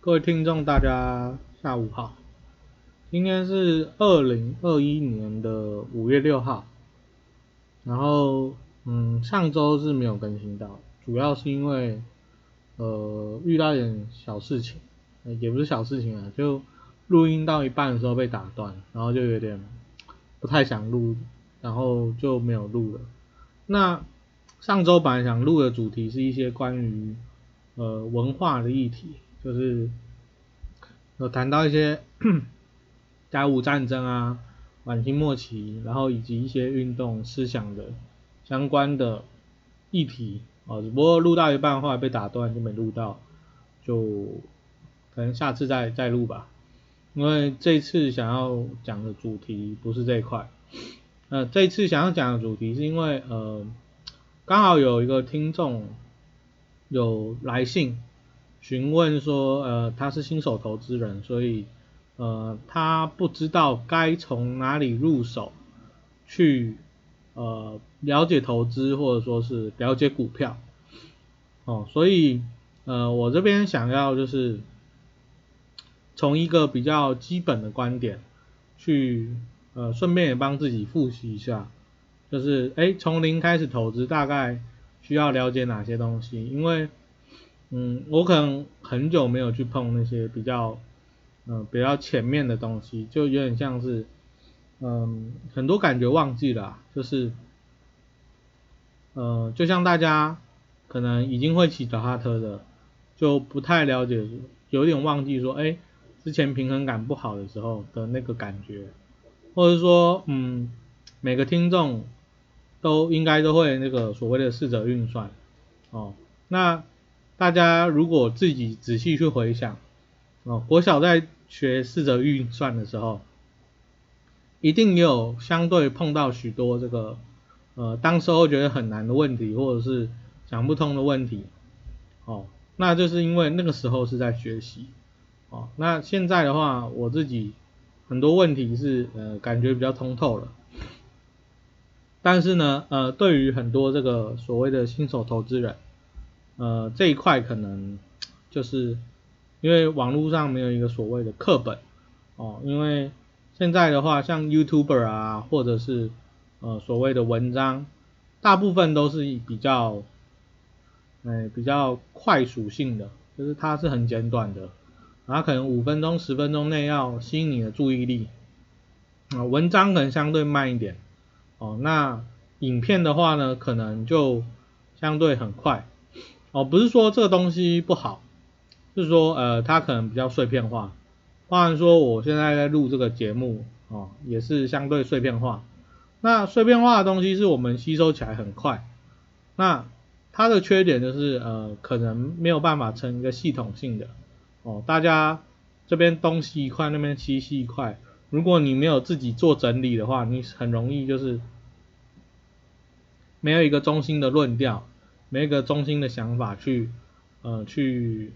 各位听众，大家下午好。今天是二零二一年的五月六号，然后嗯，上周是没有更新到，主要是因为呃遇到一点小事情，也不是小事情啊，就录音到一半的时候被打断，然后就有点不太想录，然后就没有录了。那上周本来想录的主题是一些关于呃文化的议题，就是有谈到一些 甲午战争啊、晚清末期，然后以及一些运动思想的相关的议题啊，只不过录到一半后来被打断就没录到，就可能下次再再录吧，因为这次想要讲的主题不是这一块。呃，这次想要讲的主题是因为呃，刚好有一个听众有来信询问说，呃，他是新手投资人，所以呃，他不知道该从哪里入手去呃了解投资或者说是了解股票，哦，所以呃，我这边想要就是从一个比较基本的观点去。呃，顺便也帮自己复习一下，就是哎，从零开始投资，大概需要了解哪些东西？因为，嗯，我可能很久没有去碰那些比较，嗯，比较前面的东西，就有点像是，嗯，很多感觉忘记了，就是，呃，就像大家可能已经会骑脚踏车的，就不太了解，有点忘记说，哎，之前平衡感不好的时候的那个感觉。或者说，嗯，每个听众都应该都会那个所谓的四则运算，哦，那大家如果自己仔细去回想，哦，国小在学四则运算的时候，一定也有相对碰到许多这个，呃，当时候觉得很难的问题，或者是想不通的问题，哦，那就是因为那个时候是在学习，哦，那现在的话，我自己。很多问题是呃感觉比较通透了，但是呢呃对于很多这个所谓的新手投资人，呃这一块可能就是因为网络上没有一个所谓的课本哦，因为现在的话像 YouTuber 啊或者是呃所谓的文章，大部分都是比较哎比较快属性的，就是它是很简短的。然后可能五分钟、十分钟内要吸引你的注意力，啊，文章可能相对慢一点，哦，那影片的话呢，可能就相对很快，哦，不是说这个东西不好，是说呃，它可能比较碎片化，当然说我现在在录这个节目，哦，也是相对碎片化，那碎片化的东西是我们吸收起来很快，那它的缺点就是呃，可能没有办法成一个系统性的。哦，大家这边东西一块，那边西西一块。如果你没有自己做整理的话，你很容易就是没有一个中心的论调，每一个中心的想法去呃去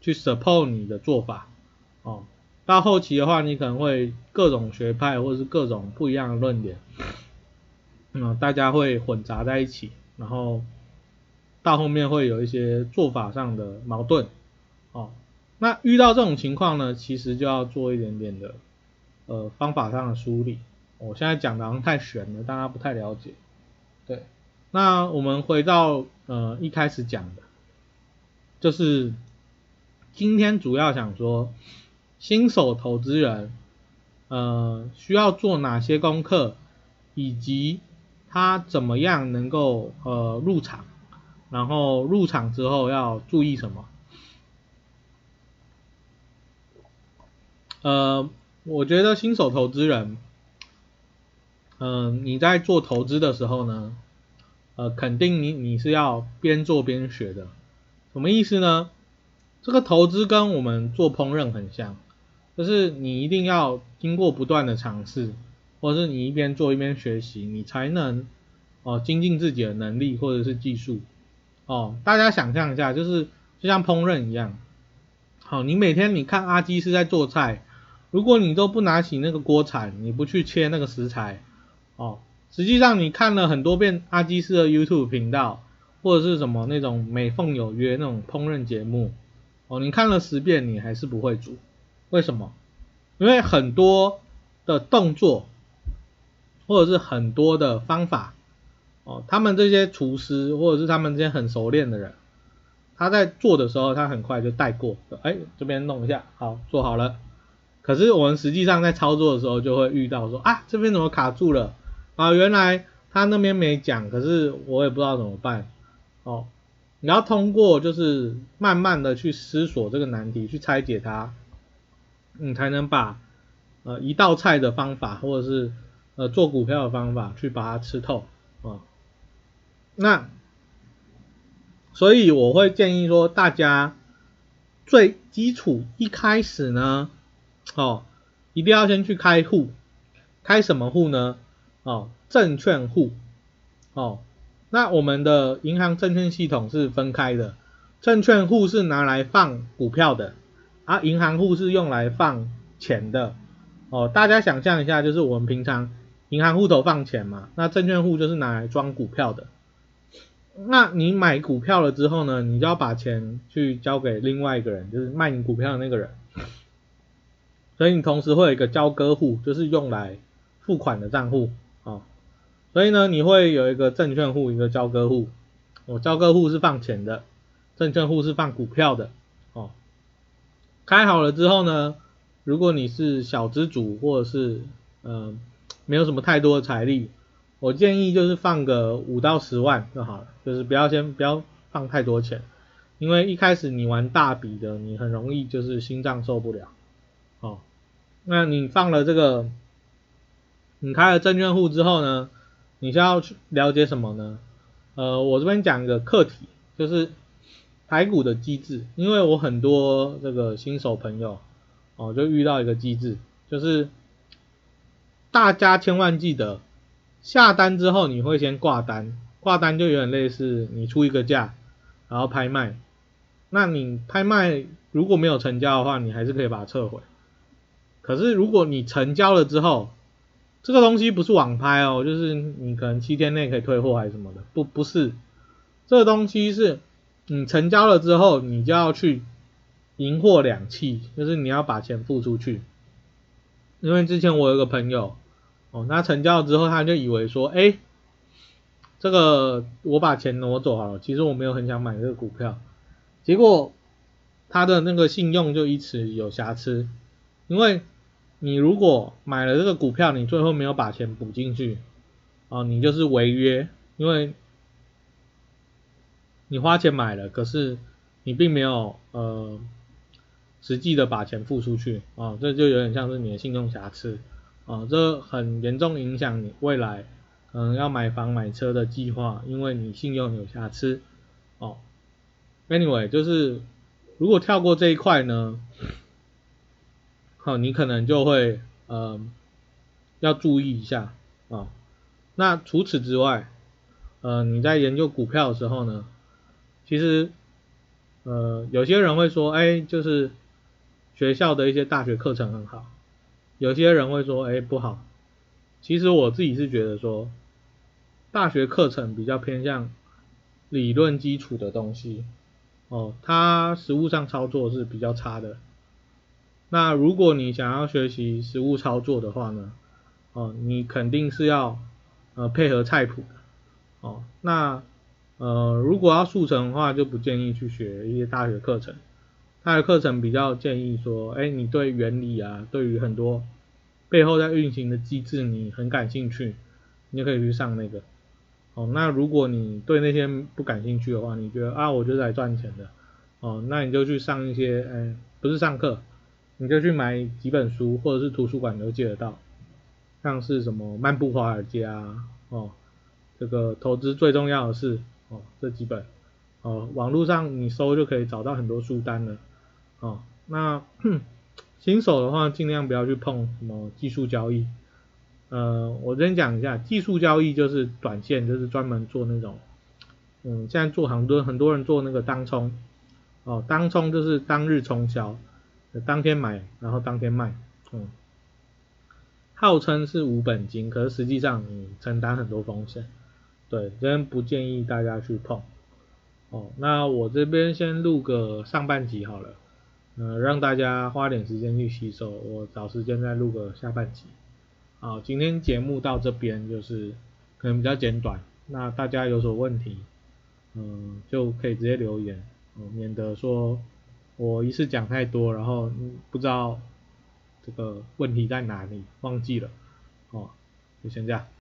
去 support 你的做法。哦，到后期的话，你可能会各种学派或者是各种不一样的论点，嗯，大家会混杂在一起，然后到后面会有一些做法上的矛盾。哦。那遇到这种情况呢，其实就要做一点点的呃方法上的梳理。我现在讲的好像太玄了，大家不太了解。对，那我们回到呃一开始讲的，就是今天主要想说新手投资人呃需要做哪些功课，以及他怎么样能够呃入场，然后入场之后要注意什么。呃，我觉得新手投资人，嗯，你在做投资的时候呢，呃，肯定你你是要边做边学的。什么意思呢？这个投资跟我们做烹饪很像，就是你一定要经过不断的尝试，或者是你一边做一边学习，你才能哦精进自己的能力或者是技术。哦，大家想象一下，就是就像烹饪一样，好，你每天你看阿基是在做菜。如果你都不拿起那个锅铲，你不去切那个食材，哦，实际上你看了很多遍阿基斯的 YouTube 频道，或者是什么那种美凤有约那种烹饪节目，哦，你看了十遍你还是不会煮，为什么？因为很多的动作或者是很多的方法，哦，他们这些厨师或者是他们这些很熟练的人，他在做的时候他很快就带过，哎，这边弄一下，好，做好了。可是我们实际上在操作的时候就会遇到说啊，这边怎么卡住了？啊，原来他那边没讲，可是我也不知道怎么办。哦，你要通过就是慢慢的去思索这个难题，去拆解它，你才能把呃一道菜的方法或者是呃做股票的方法去把它吃透啊。那所以我会建议说，大家最基础一开始呢，哦，一定要先去开户，开什么户呢？哦，证券户，哦。那我们的银行证券系统是分开的，证券户是拿来放股票的，而银行户是用来放钱的。哦，大家想象一下，就是我们平常银行户头放钱嘛，那证券户就是拿来装股票的。那你买股票了之后呢，你就要把钱去交给另外一个人，就是卖你股票的那个人。所以你同时会有一个交割户，就是用来付款的账户。所以呢，你会有一个证券户，一个交割户。哦，交割户是放钱的，证券户是放股票的。哦，开好了之后呢，如果你是小资主或者是呃没有什么太多的财力，我建议就是放个五到十万就好了，就是不要先不要放太多钱，因为一开始你玩大笔的，你很容易就是心脏受不了。哦，那你放了这个，你开了证券户之后呢？你需要去了解什么呢？呃，我这边讲一个课题，就是排骨的机制，因为我很多这个新手朋友哦，就遇到一个机制，就是大家千万记得下单之后你会先挂单，挂单就有点类似你出一个价，然后拍卖，那你拍卖如果没有成交的话，你还是可以把它撤回，可是如果你成交了之后，这个东西不是网拍哦，就是你可能七天内可以退货还是什么的，不不是，这个东西是你成交了之后，你就要去银货两讫，就是你要把钱付出去。因为之前我有个朋友，哦，他成交了之后，他就以为说，哎，这个我把钱挪走好了，其实我没有很想买这个股票，结果他的那个信用就因此有瑕疵，因为。你如果买了这个股票，你最后没有把钱补进去，哦，你就是违约，因为你花钱买了，可是你并没有呃实际的把钱付出去，啊，这就有点像是你的信用瑕疵，啊，这很严重影响你未来可能要买房买车的计划，因为你信用有瑕疵，哦，anyway，就是如果跳过这一块呢？好，你可能就会呃要注意一下啊。那除此之外，呃，你在研究股票的时候呢，其实呃有些人会说，哎，就是学校的一些大学课程很好，有些人会说，哎，不好。其实我自己是觉得说，大学课程比较偏向理论基础的东西，哦，它实物上操作是比较差的。那如果你想要学习实物操作的话呢，哦，你肯定是要呃配合菜谱的，哦，那呃如果要速成的话，就不建议去学一些大学课程，大学课程比较建议说，哎，你对原理啊，对于很多背后在运行的机制你很感兴趣，你就可以去上那个，哦，那如果你对那些不感兴趣的话，你觉得啊，我就是来赚钱的，哦，那你就去上一些，哎，不是上课。你就去买几本书，或者是图书馆都借得到，像是什么《漫步华尔街》啊，哦，这个投资最重要的是哦这几本，哦网络上你搜就可以找到很多书单了，哦那 新手的话尽量不要去碰什么技术交易，呃我先讲一下，技术交易就是短线，就是专门做那种，嗯现在做很多很多人做那个当冲，哦当冲就是当日冲销。当天买，然后当天卖，嗯，号称是无本金，可是实际上你承担很多风险，对，真不建议大家去碰。哦，那我这边先录个上半集好了，呃，让大家花点时间去吸收，我找时间再录个下半集。好，今天节目到这边就是可能比较简短，那大家有所问题，嗯，就可以直接留言，免得说我一次讲太多，然后不知道这个问题在哪里，忘记了，哦，就先这样。